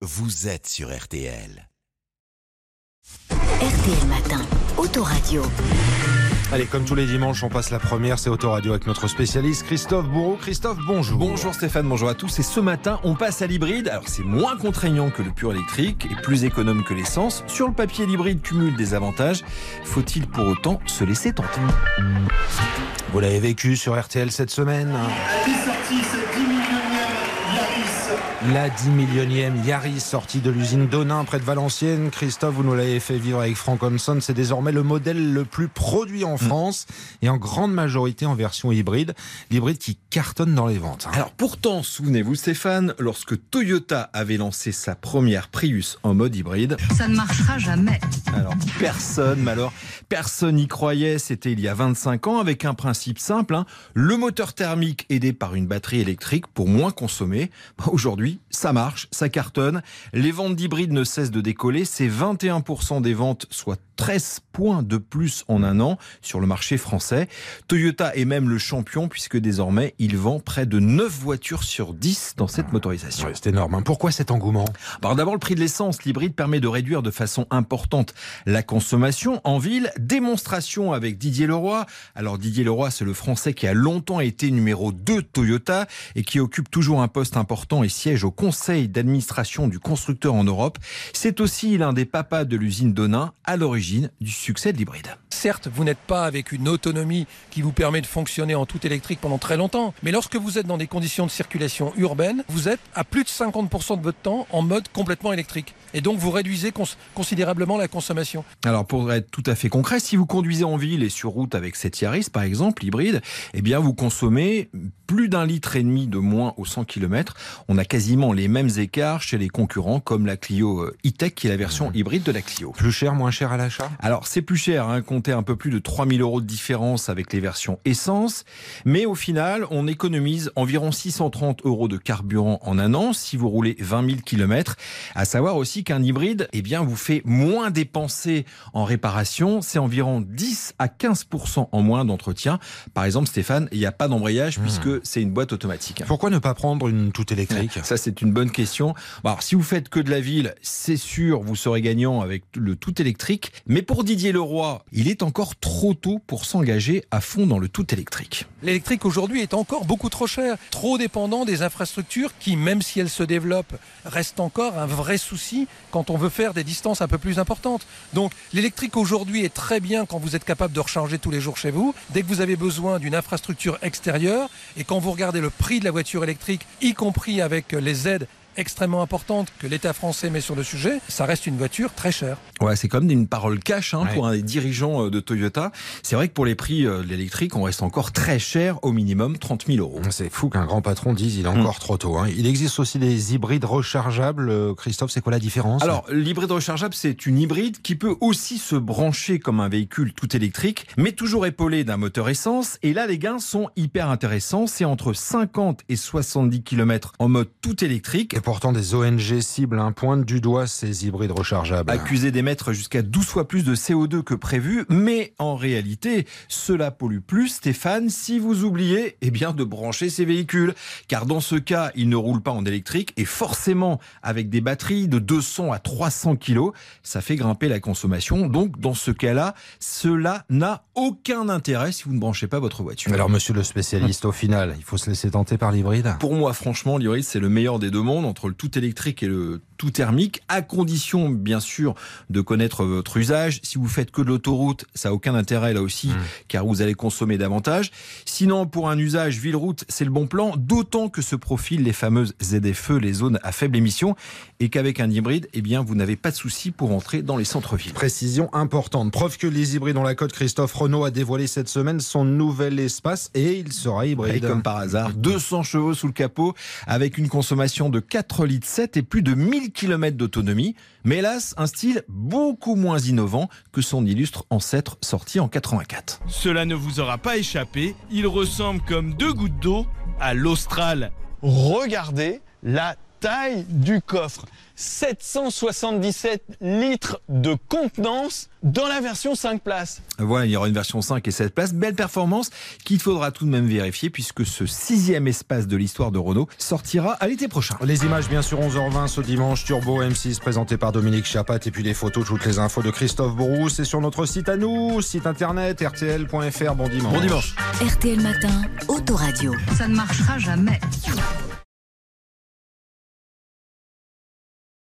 vous êtes sur RTL. RTL Matin, Autoradio. Allez, comme tous les dimanches, on passe la première, c'est Autoradio avec notre spécialiste Christophe Bourreau. Christophe, bonjour. Bonjour Stéphane, bonjour à tous. Et ce matin, on passe à l'hybride. Alors c'est moins contraignant que le pur électrique et plus économe que l'essence. Sur le papier, l'hybride cumule des avantages. Faut-il pour autant se laisser tenter? Vous l'avez vécu sur RTL cette semaine? La 10 millionième Yaris sortie de l'usine Donin près de Valenciennes. Christophe, vous nous l'avez fait vivre avec Frank Hanson. C'est désormais le modèle le plus produit en France et en grande majorité en version hybride. L'hybride qui cartonne dans les ventes. hein. Alors pourtant, souvenez-vous Stéphane, lorsque Toyota avait lancé sa première Prius en mode hybride, Ça ne marchera jamais. alors personne, mais alors personne n'y croyait. C'était il y a 25 ans avec un principe simple hein. le moteur thermique aidé par une batterie électrique pour moins consommer. Bah, Aujourd'hui, ça marche, ça cartonne. Les ventes d'hybrides ne cessent de décoller. C'est 21% des ventes, soit 13 points de plus en un an sur le marché français. Toyota est même le champion puisque désormais il vend près de 9 voitures sur 10 dans cette motorisation. Ouais, c'est énorme. hein. Pourquoi cet engouement? Alors d'abord le prix de l'essence, l'hybride permet de réduire de façon importante la consommation en ville. Démonstration avec Didier Leroy. Alors Didier Leroy, c'est le Français qui a longtemps été numéro 2 de Toyota et qui occupe toujours un poste important et siège au conseil d'administration du constructeur en Europe. C'est aussi l'un des papas de l'usine Donin à l'origine du succès de l'hybride. Certes, vous n'êtes pas avec une autonomie qui vous permet de fonctionner en tout électrique pendant très longtemps, mais lorsque vous êtes dans des conditions de circulation urbaine, vous êtes à plus de 50% de votre temps en mode complètement électrique. Et donc vous réduisez cons- considérablement la consommation. Alors pour être tout à fait concret, si vous conduisez en ville et sur route avec cette Yaris par exemple, hybride, eh bien vous consommez plus d'un litre et demi de moins au 100 km. On a quasiment les mêmes écarts chez les concurrents comme la Clio euh, e-Tech qui est la version hybride de la Clio. Plus cher, moins cher à l'achat? Alors c'est plus cher, hein, comptez un peu plus de 3000 euros de différence avec les versions essence, mais au final on économise environ 630 euros de carburant en un an si vous roulez 20 000 km. À savoir aussi qu'un hybride, eh bien vous fait moins dépenser en réparation, c'est environ 10 à 15% en moins d'entretien. Par exemple Stéphane, il n'y a pas d'embrayage puisque c'est une boîte automatique. Pourquoi ne pas prendre une toute électrique? Ça, c'est une bonne question. Alors, si vous faites que de la ville, c'est sûr, vous serez gagnant avec le tout électrique. Mais pour Didier Leroy, il est encore trop tôt pour s'engager à fond dans le tout électrique. L'électrique aujourd'hui est encore beaucoup trop cher, trop dépendant des infrastructures qui, même si elles se développent, restent encore un vrai souci quand on veut faire des distances un peu plus importantes. Donc l'électrique aujourd'hui est très bien quand vous êtes capable de recharger tous les jours chez vous, dès que vous avez besoin d'une infrastructure extérieure, et quand vous regardez le prix de la voiture électrique, y compris avec les aides extrêmement importantes que l'État français met sur le sujet, ça reste une voiture très chère. Ouais, c'est comme une parole cash hein, Ouais. pour un des dirigeants euh, de Toyota. C'est vrai que pour les prix euh, de l'électrique, on reste encore très cher, au minimum 30 000 euros. C'est fou qu'un grand patron dise il est encore trop tôt. hein. Il existe aussi des hybrides rechargeables. Euh, Christophe, c'est quoi la différence? Alors, l'hybride rechargeable, c'est une hybride qui peut aussi se brancher comme un véhicule tout électrique, mais toujours épaulé d'un moteur essence. Et là, les gains sont hyper intéressants. C'est entre 50 et 70 km en mode tout électrique. Et pourtant, des ONG ciblent un pointe du doigt ces hybrides rechargeables. accusé d'émettre jusqu'à 12 fois plus de CO2 que prévu, mais en réalité, cela pollue plus, Stéphane, si vous oubliez eh bien, de brancher ces véhicules. Car dans ce cas, ils ne roulent pas en électrique et forcément, avec des batteries de 200 à 300 kg, ça fait grimper la consommation. Donc, dans ce cas-là, cela n'a aucun intérêt si vous ne branchez pas votre voiture. Alors, monsieur le spécialiste, au final, il faut se laisser tenter par l'hybride? Pour moi, franchement, l'hybride, c'est le meilleur des deux mondes, entre le tout électrique et le tout thermique, à condition, bien sûr, de connaître votre usage. Si vous faites que de l'autoroute, ça n'a aucun intérêt là aussi, car vous allez consommer davantage. Sinon, pour un usage ville-route, c'est le bon plan, d'autant que se profilent les fameuses ZFE, les zones à faible émission, et qu'avec un hybride, eh bien, vous n'avez pas de souci pour entrer dans les centres-villes. Précision importante. Preuve que les hybrides ont la cote, Christophe Renault a dévoilé cette semaine son nouvel espace et il sera Et hybride. comme par hasard, 200 chevaux sous le capot, avec une consommation de 4 litres 7 et plus de 1000 km d'autonomie. Mais hélas, un style beaucoup moins innovant que son illustre ancêtre sorti en 84. Cela ne vous aura pas échappé, il ressemble comme deux gouttes d'eau à l'Austral. regardez la taille du coffre. 777 litres de contenance dans la version 5 places. Voilà, il y aura une version 5 et 7 places. Belle performance qu'il faudra tout de même vérifier puisque ce sixième espace de l'histoire de Renault sortira à l'été prochain. Les images, bien sûr, 11h20 ce dimanche, Turbo M6 présenté par Dominique Chapat et puis les photos, toutes les infos de Christophe Bourou. C'est sur notre site à nous, site internet rtl.fr. Bon dimanche. Bon dimanche. RTL Matin, Autoradio. Ça ne marchera jamais.